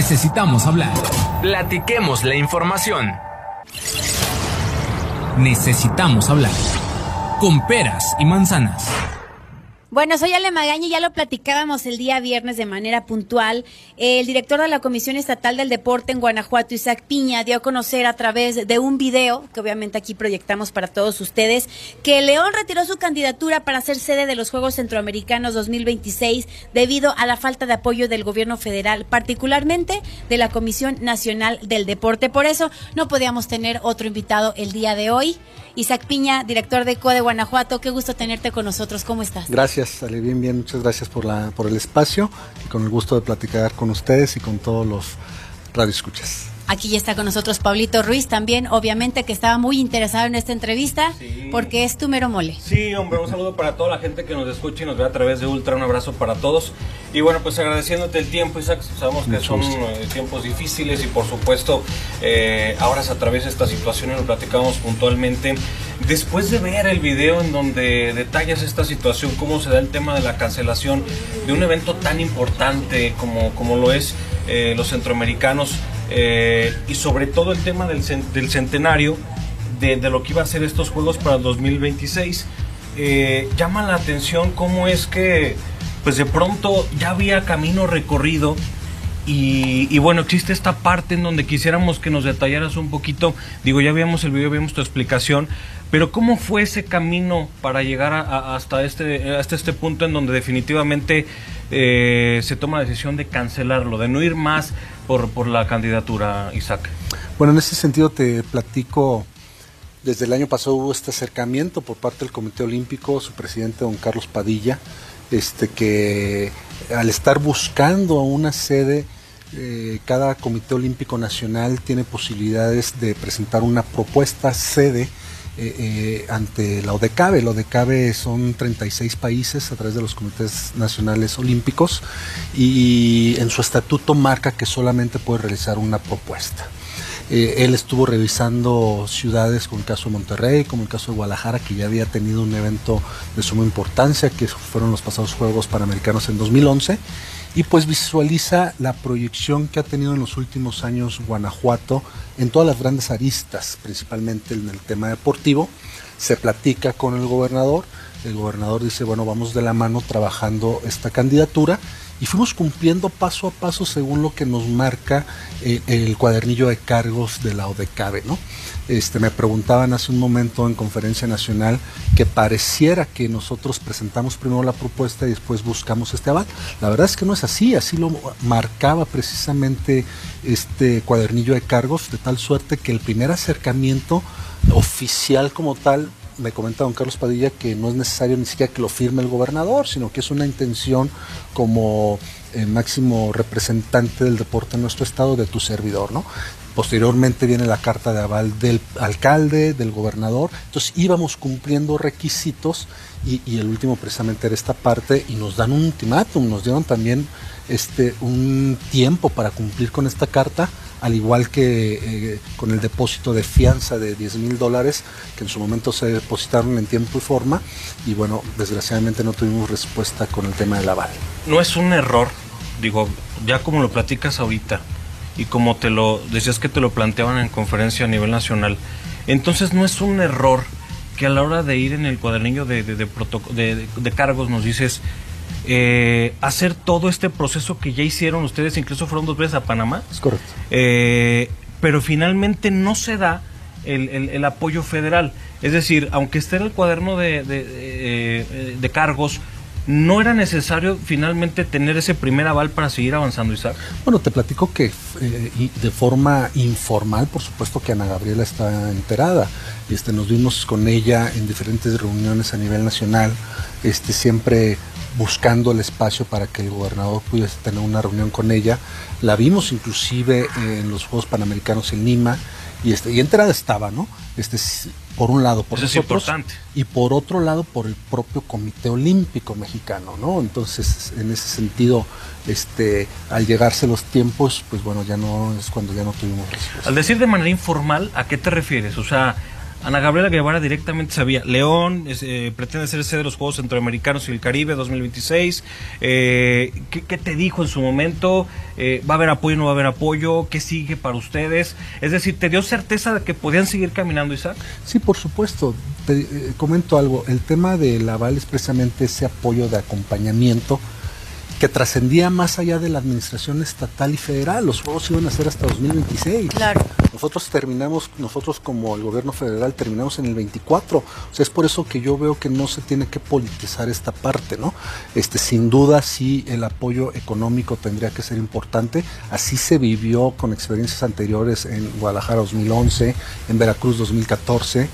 Necesitamos hablar. Platiquemos la información. Necesitamos hablar. Con peras y manzanas. Bueno, soy Ale Magaña y ya lo platicábamos el día viernes de manera puntual. El director de la Comisión Estatal del Deporte en Guanajuato, Isaac Piña, dio a conocer a través de un video, que obviamente aquí proyectamos para todos ustedes, que León retiró su candidatura para ser sede de los Juegos Centroamericanos 2026 debido a la falta de apoyo del gobierno federal, particularmente de la Comisión Nacional del Deporte. Por eso no podíamos tener otro invitado el día de hoy. Isaac Piña, director de CODE Guanajuato, qué gusto tenerte con nosotros. ¿Cómo estás? Gracias, Ale, bien, bien. Muchas gracias por, la, por el espacio y con el gusto de platicar con ustedes y con todos los radioescuchas. Aquí ya está con nosotros Pablito Ruiz también, obviamente que estaba muy interesado en esta entrevista porque es tu mero mole. Sí, hombre, un saludo para toda la gente que nos escucha y nos ve a través de Ultra, un abrazo para todos. Y bueno, pues agradeciéndote el tiempo, Isaac, sabemos que son eh, tiempos difíciles y por supuesto eh, ahora se atraviesa esta situación y lo platicamos puntualmente. Después de ver el video en donde detallas esta situación, cómo se da el tema de la cancelación de un evento tan importante como, como lo es eh, los centroamericanos, eh, y sobre todo el tema del, del centenario de, lo que iba a ser estos Juegos para el 2026. Eh, llama la atención cómo es que pues de pronto ya había camino recorrido y, y, bueno, existe esta parte en donde quisiéramos que nos detallaras un poquito, digo, ya vimos el video, vimos tu explicación, pero ¿cómo fue ese camino para llegar hasta, este, hasta este punto en donde definitivamente eh, se toma la decisión de cancelarlo, de no ir más por, por la candidatura, Isaac? Bueno, en ese sentido te platico, desde el año pasado hubo este acercamiento por parte del Comité Olímpico, su presidente don Carlos Padilla, este que al estar buscando una sede, eh, cada Comité Olímpico Nacional tiene posibilidades de presentar una propuesta sede eh, eh, ante la ODECABE. La ODECABE son 36 países a través de los comités nacionales olímpicos y en su estatuto marca que solamente puede realizar una propuesta. Eh, él estuvo revisando ciudades como el caso de Monterrey, como el caso de Guadalajara, que ya había tenido un evento de suma importancia, que fueron los pasados Juegos Panamericanos en 2011, y pues visualiza la proyección que ha tenido en los últimos años Guanajuato en todas las grandes aristas, principalmente en el tema deportivo. Se platica con el gobernador, el gobernador dice, bueno, vamos de la mano trabajando esta candidatura y fuimos cumpliendo paso a paso según lo que nos marca eh, el cuadernillo de cargos de la ODECABE, ¿no? Este, me preguntaban hace un momento en conferencia nacional que pareciera que nosotros presentamos primero la propuesta y después buscamos este aval. La verdad es que no es así, así lo marcaba precisamente este cuadernillo de cargos, de tal suerte que el primer acercamiento oficial como tal me comenta don Carlos Padilla que no es necesario ni siquiera que lo firme el gobernador, sino que es una intención como eh, máximo representante del deporte en nuestro estado de tu servidor, ¿no? Posteriormente viene la carta de aval del alcalde, del gobernador. Entonces íbamos cumpliendo requisitos y, y, el último precisamente era esta parte y nos dan un ultimátum, nos dieron también este, un tiempo para cumplir con esta carta, al igual que eh, con el depósito de fianza de 10 mil dólares que en su momento se depositaron en tiempo y forma y bueno, desgraciadamente no tuvimos respuesta con el tema del aval. No es un error, digo, ya como lo platicas ahorita, y como te lo decías que te lo planteaban en conferencia a nivel nacional, entonces no es un error que a la hora de ir en el cuadernillo de, de, cargos nos dices eh, hacer todo este proceso que ya hicieron ustedes, incluso fueron dos veces a Panamá. Es correcto. Eh, pero finalmente no se da el, el, el, apoyo federal. Es decir, aunque esté en el cuaderno de, de, de cargos, ¿No era necesario finalmente tener ese primer aval para seguir avanzando, Isaac? Bueno, te platico que eh, de forma informal, por supuesto que Ana Gabriela está enterada. Este, nos vimos con ella en diferentes reuniones a nivel nacional, este, siempre buscando el espacio para que el gobernador pudiese tener una reunión con ella. La vimos inclusive en los Juegos Panamericanos en Lima y, este, y enterada estaba, ¿no? Este, por un lado por Eso nosotros es importante. y por otro lado por el propio Comité Olímpico Mexicano, ¿no? Entonces, en ese sentido, este, al llegarse los tiempos, pues bueno, ya no es cuando ya no tuvimos respuesta. Al decir de manera informal, ¿a qué te refieres? O sea, Ana Gabriela Guevara directamente sabía, León eh, pretende ser sede de los Juegos Centroamericanos y el Caribe 2026. Eh, ¿qué, te dijo en su momento? Eh, ¿Va a haber apoyo no va a haber apoyo? ¿Qué sigue para ustedes? Es decir, ¿te dio certeza de que podían seguir caminando, Isaac? Sí, por supuesto. Te, comento algo. El tema del aval es precisamente ese apoyo de acompañamiento que trascendía más allá de la administración estatal y federal. Los juegos iban a ser hasta 2026. Claro. Nosotros terminamos, nosotros como el gobierno federal terminamos en el 24. O sea, es por eso que yo veo que no se tiene que politizar esta parte, ¿no? Este, sin duda sí el apoyo económico tendría que ser importante. Así se vivió con experiencias anteriores en Guadalajara 2011, en Veracruz 2014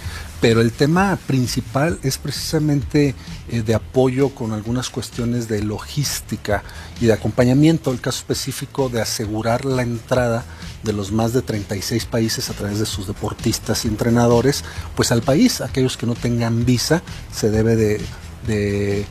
pero el tema principal es precisamente eh, de apoyo con algunas cuestiones de logística y de acompañamiento, el caso específico de asegurar la entrada de los más de 36 países a través de sus deportistas y entrenadores, pues al país, aquellos que no tengan visa, se debe de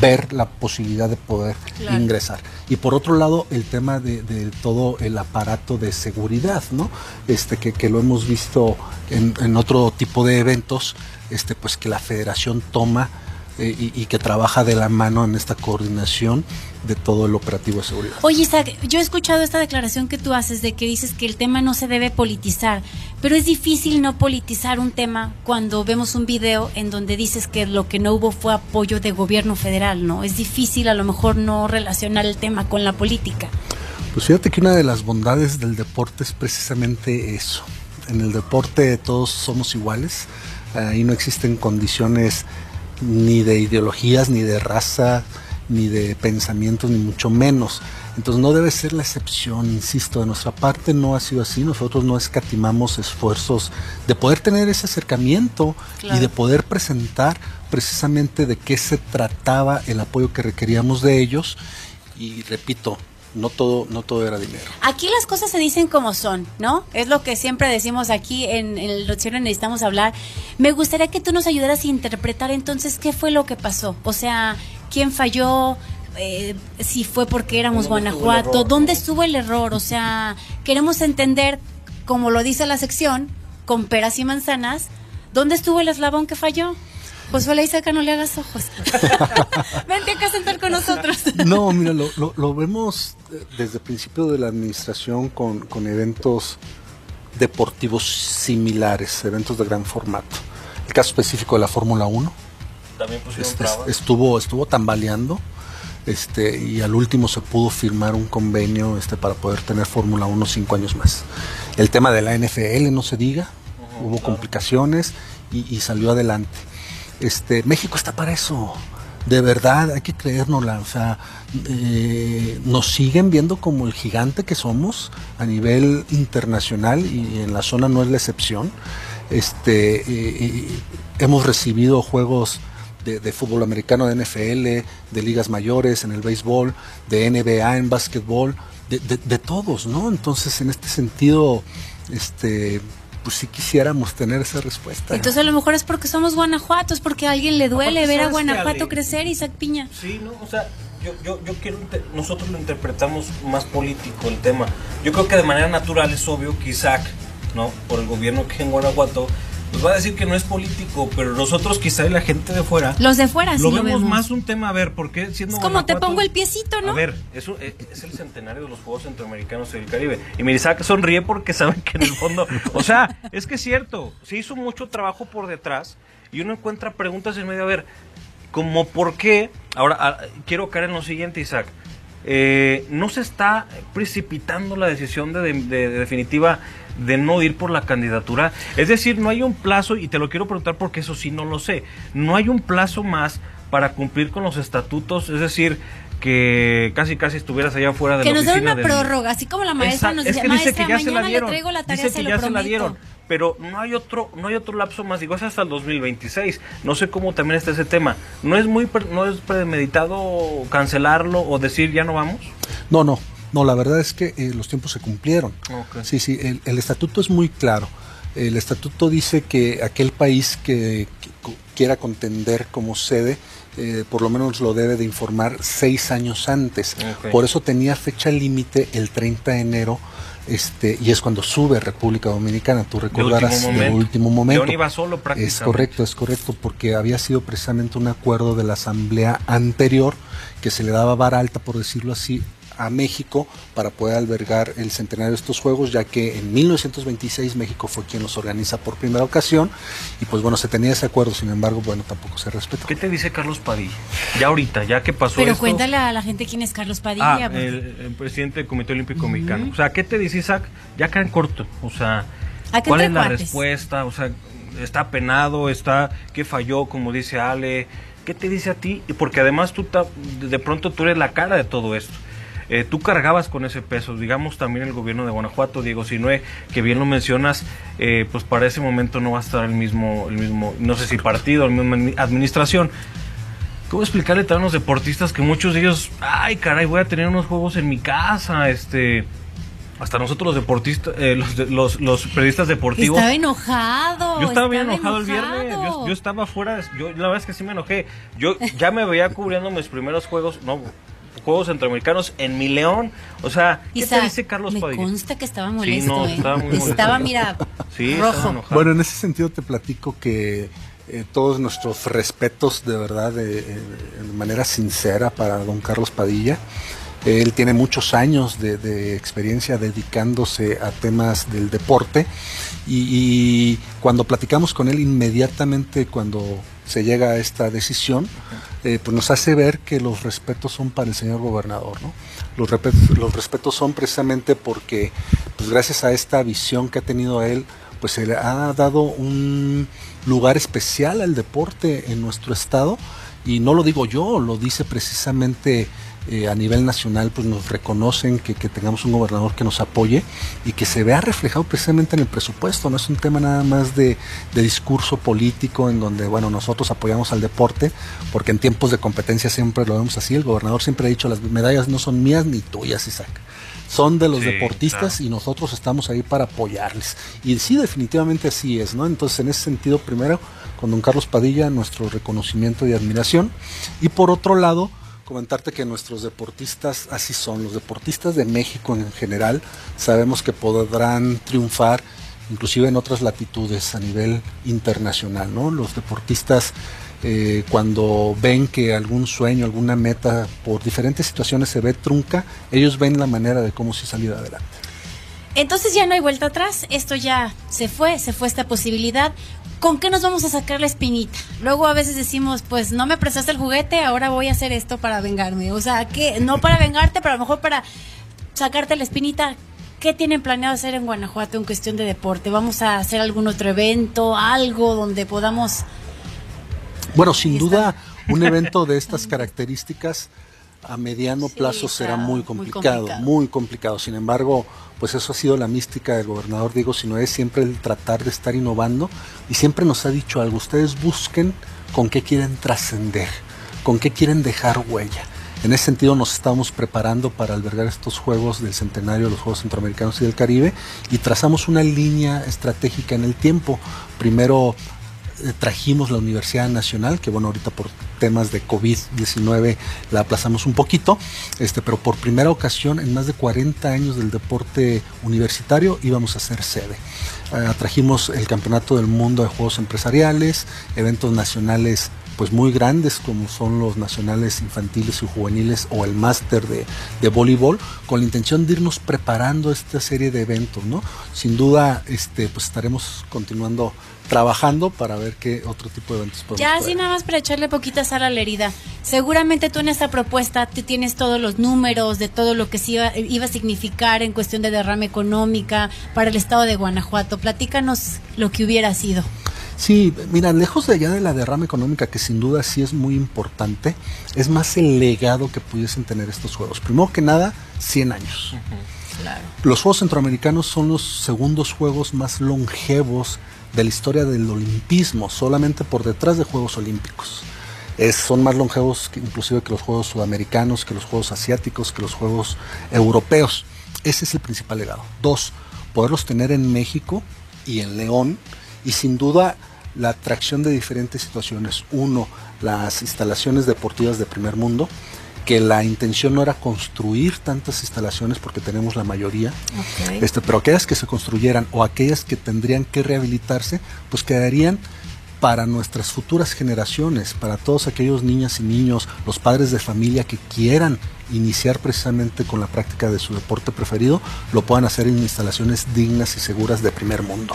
ver la posibilidad de poder ingresar. Y por otro lado, el tema de, todo el aparato de seguridad, ¿no? Este, que, que lo hemos visto en, en, otro tipo de eventos, este, pues que la federación toma eh, y, que trabaja de la mano en esta coordinación de todo el operativo de seguridad. Oye, Isaac, yo he escuchado esta declaración que tú haces de que dices que el tema no se debe politizar, pero es difícil no politizar un tema cuando vemos un video en donde dices que lo que no hubo fue apoyo de gobierno federal, ¿no? Es difícil a lo mejor no relacionar el tema con la política. Pues fíjate que una de las bondades del deporte es precisamente eso. En el deporte todos somos iguales, ahí no existen condiciones ni de ideologías, ni de raza, ni de pensamientos, ni mucho menos. Entonces no debe ser la excepción, insisto, de nuestra parte no ha sido así, nosotros no escatimamos esfuerzos de poder tener ese acercamiento y de poder presentar precisamente de qué se trataba el apoyo que requeríamos de ellos. Y repito, no todo, no todo era dinero. Aquí las cosas se dicen como son, ¿no? Es lo que siempre decimos aquí en, el noticiero necesitamos hablar. Me gustaría que tú nos ayudaras a interpretar entonces qué fue lo que pasó. O sea, quién falló, eh, si fue porque éramos Guanajuato, dónde estuvo el error. O sea, queremos entender, como lo dice la sección, con peras y manzanas, dónde estuvo el eslabón que falló. Pues vale, Isaac, no le hagas ojos. Vente acá a sentar con nosotros. no, mira, lo, vemos desde el principio de la administración con, eventos deportivos similares, eventos de gran formato. El caso específico de la Fórmula 1. También este, estuvo, estuvo tambaleando. Este, y al último se pudo firmar un convenio este, para poder tener Fórmula 1 cinco años más. El tema de la NFL, no se diga, hubo complicaciones y salió adelante. Este, México está para eso. De verdad, hay que creérnosla. O sea, eh, nos siguen viendo como el gigante que somos a nivel internacional y en la zona no es la excepción. Este, eh, eh, hemos recibido juegos de, fútbol americano, de NFL, de ligas mayores, en el béisbol, de NBA, en básquetbol, de, de todos, ¿no? Entonces, en este sentido, este, pues sí quisiéramos tener esa respuesta. Entonces a lo mejor es porque somos Guanajuatos, porque a alguien le duele ver a Guanajuato crecer, Isaac Piña. Sí, no, o sea, yo, yo, yo quiero, nosotros lo interpretamos más político el tema. Yo creo que de manera natural es obvio que Isaac, ¿no? Por el gobierno que en Guanajuato nos va a decir que no es político, pero nosotros quizá y la gente de fuera. Los de fuera, lo vemos, más un tema, a ver, porque siendo. Es como te pongo el piecito, ¿no? A ver, es, eh, es, el centenario de los Juegos Centroamericanos del Caribe. Y Isaac sonríe porque sabe que en el fondo. o sea, es que es cierto, se hizo mucho trabajo por detrás y uno encuentra preguntas en medio. A ver, como por qué. Ahora, ah, quiero caer en lo siguiente, Isaac. Eh, no se está precipitando la decisión de, de definitiva de no ir por la candidatura. Es decir, no hay un plazo, y te lo quiero preguntar porque eso sí no lo sé, no hay un plazo más para cumplir con los estatutos, es decir, que casi casi estuvieras allá afuera de que la nos den una prórroga, así como la maestra nos dice, maestra, que ya se la dieron. le traigo la tarea, dice que ya se la dieron. Pero no hay otro no hay otro lapso más, digo, es hasta el 2026. No sé cómo también está ese tema. ¿No es muy no es premeditado cancelarlo o decir ya no vamos? No, no, no, la verdad es que eh, los tiempos se cumplieron. Sí, sí, el, estatuto es muy claro. El estatuto dice que aquel país que, quiera contender como sede, eh, por lo menos lo debe de informar seis años antes. Por eso tenía fecha límite el 30 de enero este, y es cuando sube República Dominicana. Tú recordarás el último momento. iba solo prácticamente. Es correcto, es correcto, porque había sido precisamente un acuerdo de la asamblea anterior que se le daba vara alta, por decirlo así, a México para poder albergar el centenario de estos Juegos, ya que en 1926 México fue quien los organiza por primera ocasión y pues bueno, se tenía ese acuerdo, sin embargo, bueno, tampoco se respetó. ¿Qué te dice Carlos Padilla? Ya ahorita, ya que pasó Pero cuéntale a la gente quién es Carlos Padilla. Ah, el, presidente del Comité Olímpico Mexicano. O sea, ¿qué te dice Isaac? Ya acá en corto, o sea, ¿cuál es la respuesta? O sea, está penado, está, ¿qué falló? Como dice Ale, ¿qué te dice a ti? Porque además tú de pronto tú eres la cara de todo esto. Eh, tú cargabas con ese peso, digamos también el gobierno de Guanajuato, Diego Sinue, que bien lo mencionas, eh, pues para ese momento no va a estar el mismo, el mismo, no sé si partido, la misma administración. ¿Cómo explicarle a los deportistas que muchos de ellos, ay caray, voy a tener unos juegos en mi casa, este hasta nosotros los deportistas, eh, los, los, periodistas deportivos. Estaba enojado. Yo estaba bien enojado, el viernes. Yo, estaba fuera. Yo la verdad es que sí me enojé. Yo ya me veía cubriendo mis primeros juegos. No, Juegos Centroamericanos en mi León. O sea, ¿qué te dice Carlos me Padilla? Me consta que estaba molesto. Sí, ¿eh? estaba muy Estaba, mira, sí, rojo. Bueno, en ese sentido te platico que eh, todos nuestros respetos de verdad de, eh, de, manera sincera para don Carlos Padilla. Él tiene muchos años de, experiencia dedicándose a temas del deporte y, cuando platicamos con él inmediatamente cuando se llega a esta decisión, eh, pues nos hace ver que los respetos son para el señor gobernador. ¿no? Los, respetos, los respetos son precisamente porque, pues gracias a esta visión que ha tenido él, pues se le ha dado un lugar especial al deporte en nuestro estado y no lo digo yo, lo dice precisamente eh, a nivel nacional pues nos reconocen que, tengamos un gobernador que nos apoye y que se vea reflejado precisamente en el presupuesto, no es un tema nada más de, discurso político en donde bueno nosotros apoyamos al deporte porque en tiempos de competencia siempre lo vemos así, el gobernador siempre ha dicho las medallas no son mías ni tuyas Isaac son de los deportistas y nosotros estamos ahí para apoyarles. Y sí, definitivamente así es, ¿no? Entonces, en ese sentido, primero, con don Carlos Padilla, nuestro reconocimiento y admiración. Y por otro lado, comentarte que nuestros deportistas así son, los deportistas de México en general, sabemos que podrán triunfar inclusive en otras latitudes a nivel internacional, ¿no? Los deportistas eh, cuando ven que algún sueño, alguna meta por diferentes situaciones se ve trunca, ellos ven la manera de cómo se salir adelante. Entonces ya no hay vuelta atrás, esto ya se fue, se fue esta posibilidad. ¿Con qué nos vamos a sacar la espinita? Luego a veces decimos, pues no me prestaste el juguete, ahora voy a hacer esto para vengarme. O sea, que no para vengarte, pero a lo mejor para sacarte la espinita. ¿Qué tienen planeado hacer en Guanajuato en cuestión de deporte? ¿Vamos a hacer algún otro evento, algo donde podamos... Bueno, sin duda, un evento de estas características a mediano plazo será muy complicado, muy complicado, Sin embargo, pues eso ha sido la mística del gobernador Diego es siempre el tratar de estar innovando y siempre nos ha dicho algo, ustedes busquen con qué quieren trascender, con qué quieren dejar huella. En ese sentido nos estamos preparando para albergar estos Juegos del Centenario, los Juegos Centroamericanos y del Caribe, y trazamos una línea estratégica en el tiempo. Primero trajimos la Universidad Nacional, que bueno, ahorita por temas de COVID-19 la aplazamos un poquito, este, pero por primera ocasión en más de 40 años del deporte universitario íbamos a ser sede. Eh, trajimos el Campeonato del Mundo de Juegos Empresariales, eventos nacionales pues muy grandes como son los nacionales infantiles y juveniles o el máster de, de, voleibol con la intención de irnos preparando esta serie de eventos no sin duda este pues estaremos continuando trabajando para ver qué otro tipo de eventos podemos Ya así nada más para echarle poquita sal a la herida. Seguramente tú en esta propuesta tú tienes todos los números de todo lo que se iba, iba a significar en cuestión de derrama económica para el estado de Guanajuato. Platícanos lo que hubiera sido. Sí, mira, lejos de allá de la derrama económica, que sin duda sí es muy importante, es más el legado que pudiesen tener estos juegos. Primero que nada, 100 años. Los Juegos Centroamericanos son los segundos juegos más longevos de la historia del olimpismo, solamente por detrás de Juegos Olímpicos. Es, son más longevos que, inclusive que los Juegos Sudamericanos, que los Juegos Asiáticos, que los Juegos Europeos. Ese es el principal legado. Dos, poderlos tener en México y en León y sin duda, la atracción de diferentes situaciones. Uno, las instalaciones deportivas de primer mundo, que la intención no era construir tantas instalaciones porque tenemos la mayoría, este, pero aquellas que se construyeran o aquellas que tendrían que rehabilitarse, pues quedarían para nuestras futuras generaciones, para todos aquellos niñas y niños, los padres de familia que quieran iniciar precisamente con la práctica de su deporte preferido, lo puedan hacer en instalaciones dignas y seguras de primer mundo.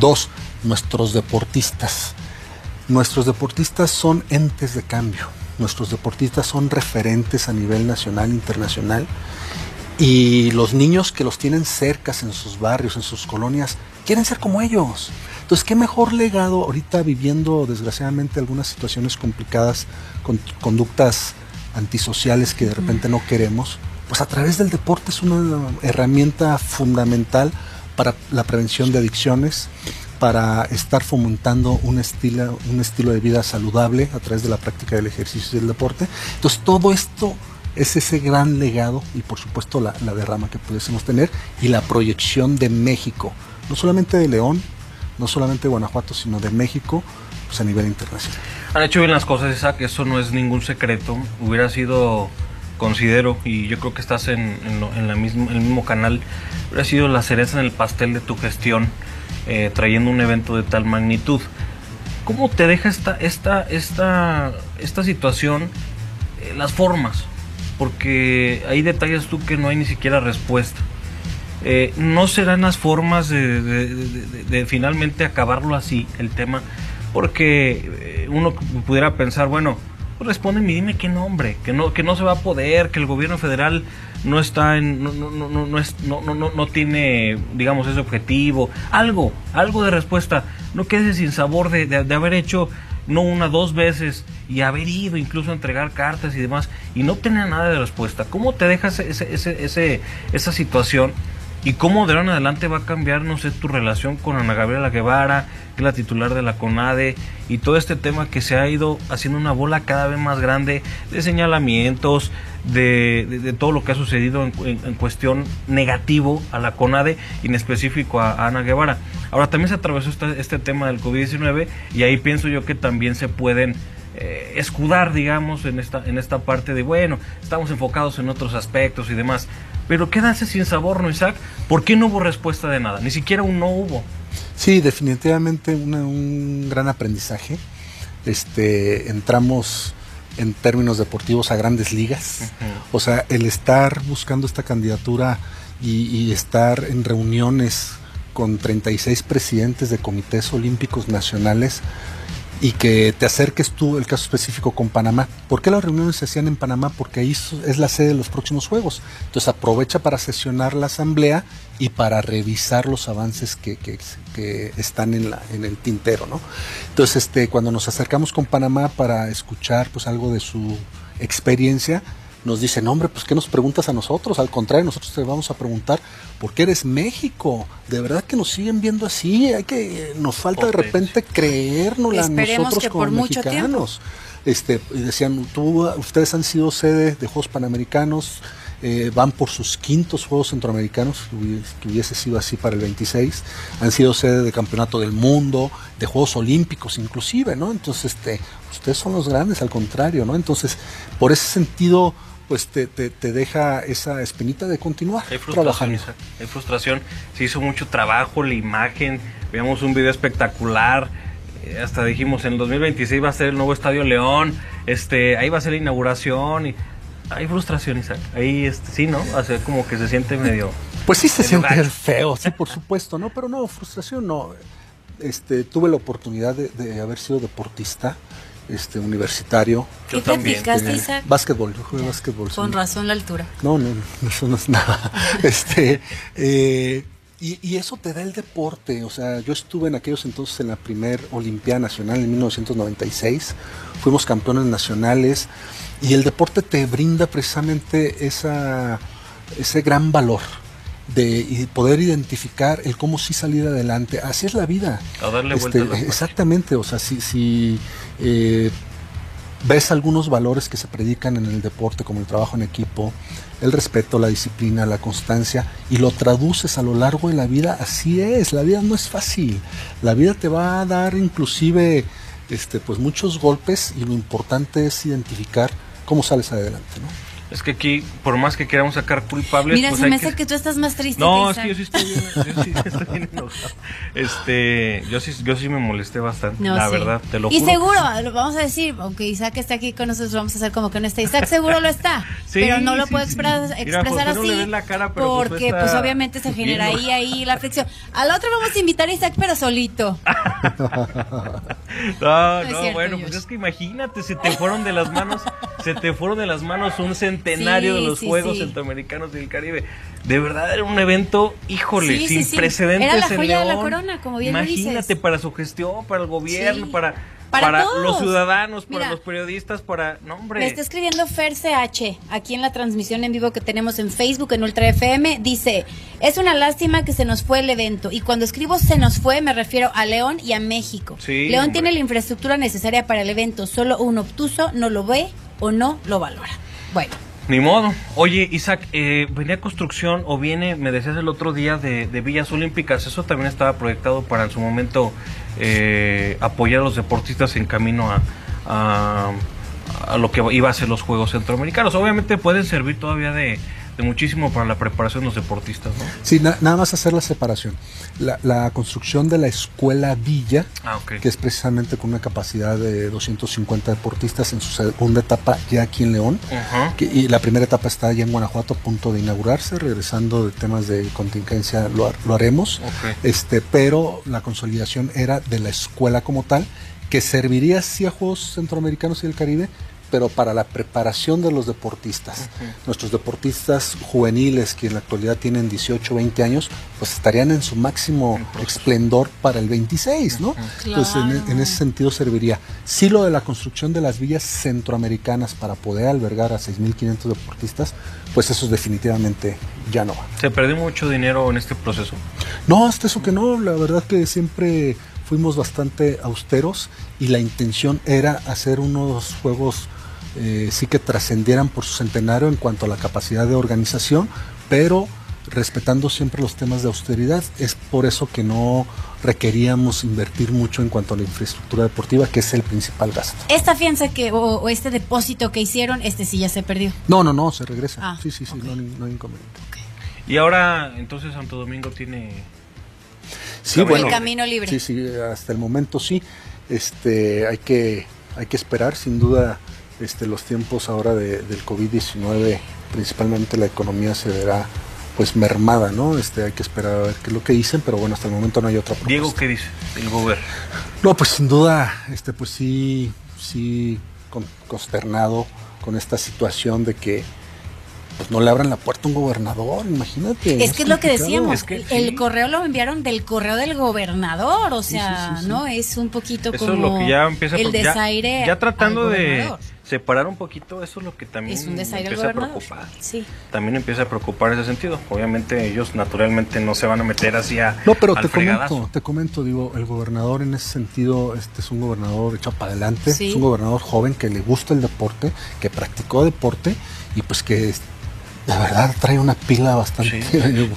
Dos, nuestros deportistas. Nuestros deportistas son entes de cambio, nuestros deportistas son referentes a nivel nacional e internacional y los niños que los tienen cercas en sus barrios, en sus colonias, quieren ser como ellos. Entonces, qué mejor legado ahorita viviendo desgraciadamente algunas situaciones complicadas con conductas antisociales que de repente no queremos, pues a través del deporte es una herramienta fundamental para la prevención de adicciones, para estar fomentando un estilo, un estilo de vida saludable a través de la práctica del ejercicio y del deporte. Entonces todo esto es ese gran legado y por supuesto la, derrama que pudiésemos tener y la proyección de México, no solamente de León, no solamente de Guanajuato, sino de México pues a nivel internacional. Han hecho bien las cosas, Isaac, eso no es ningún secreto. Hubiera sido, considero, y yo creo que estás en, en, la mismo, el mismo canal, hubiera sido la cereza en el pastel de tu gestión eh, trayendo un evento de tal magnitud. ¿Cómo te deja esta, esta, esta, esta situación eh, las formas? Porque hay detalles tú que no hay ni siquiera respuesta. Eh, no serán las formas de, finalmente acabarlo así, el tema, porque uno pudiera pensar, bueno, responde y dime qué nombre, que no, que no se va a poder, que el gobierno federal no está en, no, no, no, no, es, no, no, no, tiene, digamos, ese objetivo, algo, algo de respuesta, no quedes sin sabor de, de, haber hecho no una, dos veces y haber ido incluso a entregar cartas y demás y no tener nada de respuesta. ¿Cómo te dejas ese, ese, ese, esa situación? Y cómo de ahora en adelante va a cambiar, no sé, tu relación con Ana Gabriela Guevara, que es la titular de la CONADE, y todo este tema que se ha ido haciendo una bola cada vez más grande de señalamientos, de, todo lo que ha sucedido en, cuestión negativo a la CONADE y en específico a, Ana Guevara. Ahora también se atravesó este, este tema del COVID-19 y ahí pienso yo que también se pueden eh, escudar, digamos, en esta, en esta parte de, bueno, estamos enfocados en otros aspectos y demás. Pero quédase sin sabor, ¿no, Isaac? ¿Por qué no hubo respuesta de nada? Ni siquiera un no hubo. Sí, definitivamente un gran aprendizaje. Este, entramos en términos deportivos a grandes ligas. O sea, el estar buscando esta candidatura y, y, estar en reuniones con 36 presidentes de comités olímpicos nacionales y que te acerques tú, el caso específico con Panamá. ¿Por qué las reuniones se hacían en Panamá? Porque ahí es la sede de los próximos Juegos. Entonces aprovecha para sesionar la asamblea y para revisar los avances que, que, están en, la, en el tintero, ¿no? Entonces, este, cuando nos acercamos con Panamá para escuchar pues algo de su experiencia, nos dicen, hombre, pues ¿qué nos preguntas a nosotros? Al contrario, nosotros te vamos a preguntar, ¿por qué eres México? De verdad que nos siguen viendo así, hay que, nos falta de repente creérnosla a nosotros como mexicanos. Este, decían, tú, ustedes han sido sede de Juegos Panamericanos, eh, van por sus quintos Juegos Centroamericanos, que hubiese sido así para el 26, han sido sede de Campeonato del Mundo, de Juegos Olímpicos inclusive, ¿no? Entonces, este, ustedes son los grandes, al contrario, ¿no? Entonces, por ese sentido, pues te, te, deja esa espinita de continuar hay frustración, Hay frustración, se hizo mucho trabajo, la imagen, veamos un video espectacular, eh, hasta dijimos en el 2026 va a ser el nuevo Estadio León, este, ahí va a ser la inauguración y hay frustración, Isaac. Ahí este, sí, ¿no? Hace como que se siente medio Pues sí se siente feo, sí, por supuesto, ¿no? Pero no, frustración no. Este, tuve la oportunidad de, de haber sido deportista este universitario. ¿Qué practicaste, Isaac? Básquetbol, yo jugué básquetbol. Con razón la altura. No, no, eso no es nada. este, eh, y, y, eso te da el deporte. O sea, yo estuve en aquellos entonces en la primer Olimpiada Nacional en 1996. Fuimos campeones nacionales. Y el deporte te brinda precisamente esa, ese gran valor de poder identificar el cómo sí salir adelante. Así es la vida. A darle vuelta este, Exactamente, o sea, si, si eh, ves algunos valores que se predican en el deporte, como el trabajo en equipo, el respeto, la disciplina, la constancia, y lo traduces a lo largo de la vida, así es, la vida no es fácil, la vida te va a dar inclusive este, pues muchos golpes y lo importante es identificar cómo sales adelante, ¿no? Es que aquí, por más que queramos sacar culpables. Mira, pues se me hace que... tú estás más triste. No, es que yo sí estoy bien, yo sí estoy bien enojado. Este, yo sí, yo sí me molesté bastante, la verdad, te lo juro. Y seguro, lo vamos a decir, aunque Isaac está aquí con nosotros, vamos a hacer como que no está. Isaac seguro lo está, pero no lo puede expresar, expresar así. la cara, pero pues porque pues, obviamente se genera ahí, ahí la fricción. Al otro vamos a invitar a Isaac, pero solito. no, no, bueno, pues es que imagínate, se te fueron de las manos, se te fueron de las manos un centro centenario de los Juegos Centroamericanos del Caribe. De verdad era un evento, híjole, sin precedentes era la joya de la corona, como bien Imagínate para su gestión, para el gobierno, para para, los ciudadanos, para los periodistas, para... No, hombre. Me está escribiendo Fer CH, aquí en la transmisión en vivo que tenemos en Facebook, en Ultra FM, dice, es una lástima que se nos fue el evento, y cuando escribo se nos fue me refiero a León y a México. León tiene la infraestructura necesaria para el evento, solo un obtuso no lo ve o no lo valora. Bueno. Ni modo. Oye, Isaac, eh, venía construcción o viene, me decías el otro día, de, Villas Olímpicas. Eso también estaba proyectado para en su momento eh, apoyar a los deportistas en camino a, a, lo que iba a ser los Juegos Centroamericanos. Obviamente pueden servir todavía de, muchísimo para la preparación de los deportistas, ¿no? Sí, nada más hacer la separación. La, construcción de la escuela Villa, ah, que es precisamente con una capacidad de 250 deportistas en su segunda etapa ya aquí en León, y la primera etapa está ya en Guanajuato a punto de inaugurarse, regresando de temas de contingencia lo, lo haremos, este, pero la consolidación era de la escuela como tal, que serviría sí a Juegos Centroamericanos y del Caribe, pero para la preparación de los deportistas. Nuestros deportistas juveniles que en la actualidad tienen 18, 20 años, pues estarían en su máximo esplendor para el 26, ¿no? Entonces en, ese sentido serviría. Sí lo de la construcción de las villas centroamericanas para poder albergar a 6.500 deportistas, pues eso definitivamente ya no va. ¿Se perdió mucho dinero en este proceso? No, hasta eso que no, la verdad que siempre fuimos bastante austeros y la intención era hacer unos juegos eh, sí que trascendieran por su centenario en cuanto a la capacidad de organización, pero respetando siempre los temas de austeridad. Es por eso que no requeríamos invertir mucho en cuanto a la infraestructura deportiva, que es el principal gasto. ¿Esta fianza que, o, este depósito que hicieron, este sí ya se perdió? No, no, no, se regresa. Ah, sí, sí, sí, no, hay inconveniente. Y ahora, entonces, Santo Domingo tiene... Sí, bueno, el camino libre. Sí, sí, hasta el momento sí. Este, hay que, hay que esperar, sin duda este, los tiempos ahora de, del COVID-19, principalmente la economía se verá pues mermada, ¿no? Este, hay que esperar a ver qué es lo que dicen, pero bueno, hasta el momento no hay otra propuesta. Diego, ¿qué dice el gobierno? No, pues sin duda, este, pues sí, sí, consternado con esta situación de que pues no le abran la puerta a un gobernador, imagínate. Es que es lo que decíamos, el correo lo enviaron del correo del gobernador, o sea, ¿no? Es un poquito como es lo que ya empieza el desaire. Ya, tratando de separar un poquito, eso es lo que también es un empieza a preocupar. Sí. También empieza a preocupar ese sentido. Obviamente ellos naturalmente no se van a meter hacia No, pero te comento, te comento, digo, el gobernador en ese sentido este es un gobernador echado para adelante, es un gobernador joven que le gusta el deporte, que practicó deporte y pues que de verdad trae una pila bastante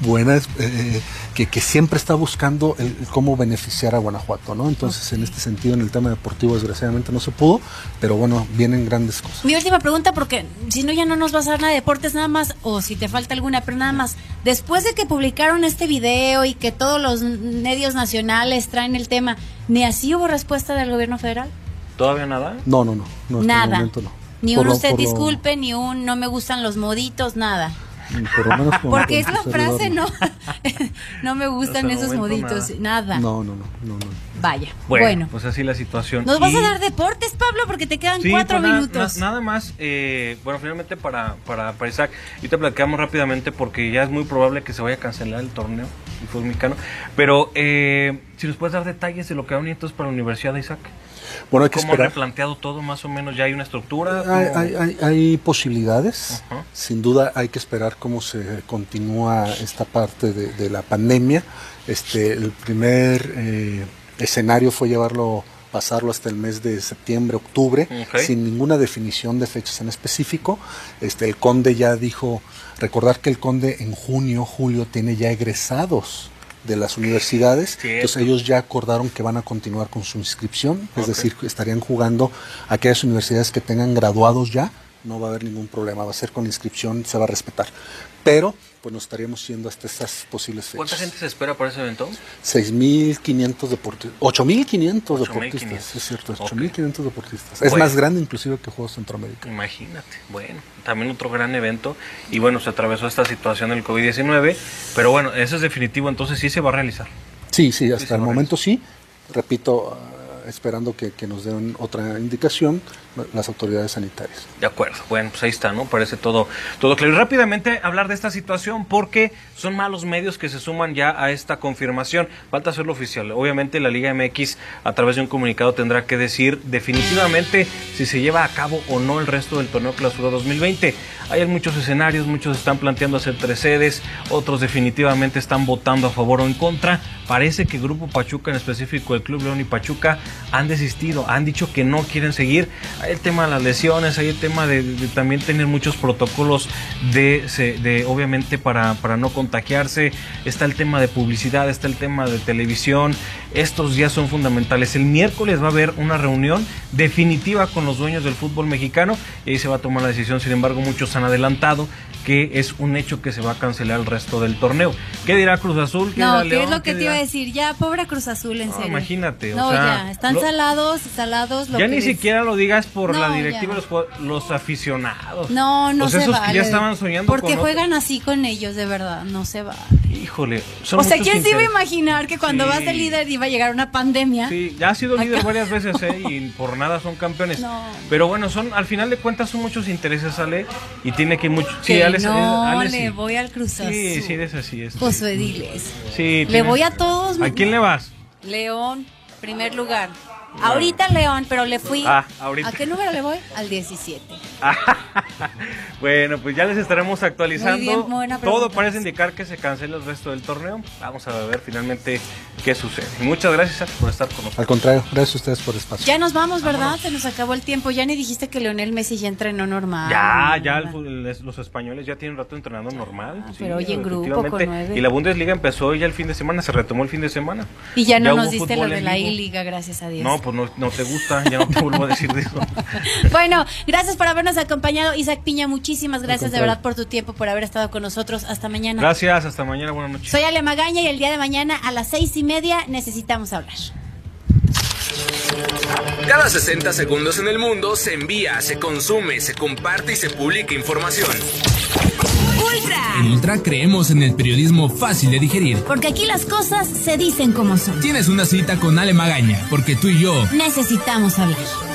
buena, eh, que, que, siempre está buscando el, cómo beneficiar a Guanajuato, ¿no? Entonces, en este sentido, en el tema deportivo, desgraciadamente no se pudo, pero bueno, vienen grandes cosas. Mi última pregunta, porque si no, ya no nos vas a dar nada de deportes nada más, o si te falta alguna, pero nada más. Después de que publicaron este video y que todos los medios nacionales traen el tema, ¿ni así hubo respuesta del gobierno federal? ¿Todavía nada? No, no, no. no nada. no. Ni un usted disculpe, ni un no me gustan los moditos, nada. Porque es la frase, ¿no? no me gustan esos moditos, nada. No, no, no, no, Vaya. Bueno, pues así la situación. ¿Nos vas a dar deportes, Pablo? Porque te quedan cuatro pues minutos. nada más, eh, bueno, finalmente para, para, para Isaac, y te platicamos rápidamente porque ya es muy probable que se vaya a cancelar el torneo el fútbol mexicano. Pero eh, si nos puedes dar detalles de lo que van entonces para la Universidad de Isaac. Bueno, hay que ¿Cómo esperar. replanteado todo más o menos? ¿Ya hay una estructura? Hay, posibilidades. Sin duda hay que esperar cómo se continúa esta parte de, la pandemia. Este, el primer eh, escenario fue llevarlo pasarlo hasta el mes de septiembre, octubre, sin ninguna definición de fechas en específico. Este, el conde ya dijo, recordar que el conde en junio, julio tiene ya egresados de las universidades, Cierto. entonces ellos ya acordaron que van a continuar con su inscripción, es decir, estarían jugando aquellas universidades que tengan graduados ya, no va a haber ningún problema, va a ser con inscripción, se va a respetar. Pero, pues nos estaríamos yendo hasta esas posibles fechas. ¿Cuánta gente se espera para ese evento? 6.500 deportistas, 8.500 8.500. deportistas, es cierto, Ok. 8.500 deportistas. Es Bueno. más grande inclusive que Juegos Centroamérica. Imagínate, bueno, también otro gran evento y bueno, se atravesó esta situación del COVID-19, pero bueno, eso es definitivo, entonces sí se va a realizar. Sí, sí, hasta el momento sí. Repito, esperando que, que nos den otra indicación las autoridades sanitarias. De acuerdo, bueno, pues ahí está, ¿no? Parece todo, todo claro. Y rápidamente hablar de esta situación porque son malos medios que se suman ya a esta confirmación. Falta hacerlo oficial. Obviamente la Liga MX a través de un comunicado tendrá que decir definitivamente si se lleva a cabo o no el resto del torneo Clausura 2020. Hay muchos escenarios, muchos están planteando hacer tres sedes, otros definitivamente están votando a favor o en contra. Parece que Grupo Pachuca, en específico el Club León y Pachuca, han desistido, han dicho que no quieren seguir. Hay el tema de las lesiones, hay el tema de, también tener muchos protocolos de, de obviamente para, para no contagiarse. Está el tema de publicidad, está el tema de televisión. Estos días son fundamentales. El miércoles va a haber una reunión definitiva con los dueños del fútbol mexicano y ahí se va a tomar la decisión. Sin embargo, muchos han adelantado que es un hecho que se va a cancelar el resto del torneo. ¿Qué dirá Cruz Azul? ¿Qué No, dirá ¿qué León? es lo que ¿Qué te iba a decir? Ya, pobre Cruz Azul, en No, serio. imagínate, o No, sea, ya, están lo- salados, salados. Lo ya que ni les- siquiera lo digas por No, la directiva, los, jue- los aficionados. No, no O sea, se esos vale. que ya estaban soñando Porque con juegan así con ellos, de verdad, no se va. Híjole, son O sea, ¿quién se iba a imaginar que cuando Sí. vas de líder iba a llegar una pandemia? Sí, ya ha sido líder varias veces, ¿eh? Y por nada son campeones. No. Pero bueno, son al final de cuentas son muchos intereses, Ale, y tiene que mucho... Sí, Ale, no, Ale, le sí. voy al Cruz Azul. Sí, sí, eres así. este. Josué, diles. Sí, Le tienes- voy a todos. ¿A quién le vas? León, primer lugar. Ahorita León, pero le fui. Ah, ahorita. ¿A qué número le voy? Al 17. bueno, pues ya les estaremos actualizando. Muy bien, buena Todo parece indicar que se cancela el resto del torneo. Vamos a ver finalmente qué sucede. Muchas gracias por estar con nosotros. Al contrario, gracias a ustedes por el espacio. Ya nos vamos, ¿verdad? Se nos acabó el tiempo. Ya ni dijiste que Leonel Messi ya entrenó normal. Ya, ya el los españoles ya tienen un rato entrenando normal. sí, pero oye, en grupo, efectivamente. con nueve. Y la Bundesliga empezó ya el fin de semana, se retomó el fin de semana. Y ya no Ya nos diste lo de la. I-Liga, gracias a Dios. No, pues no, no te gusta, ya no te vuelvo a decir de eso. Bueno, gracias por habernos acompañado. Isaac Piña, muchísimas gracias de verdad por tu tiempo, por haber estado con nosotros. Hasta mañana. Gracias, hasta mañana, buenas noches. Soy Ale Magaña y el día de mañana a las seis y media necesitamos hablar. Cada 60 segundos en el mundo se envía, se consume, se comparte y se publica información. En Ultra creemos en el periodismo fácil de digerir. Porque aquí las cosas se dicen como son. Tienes una cita con Ale Magaña, porque tú y yo Necesitamos hablar.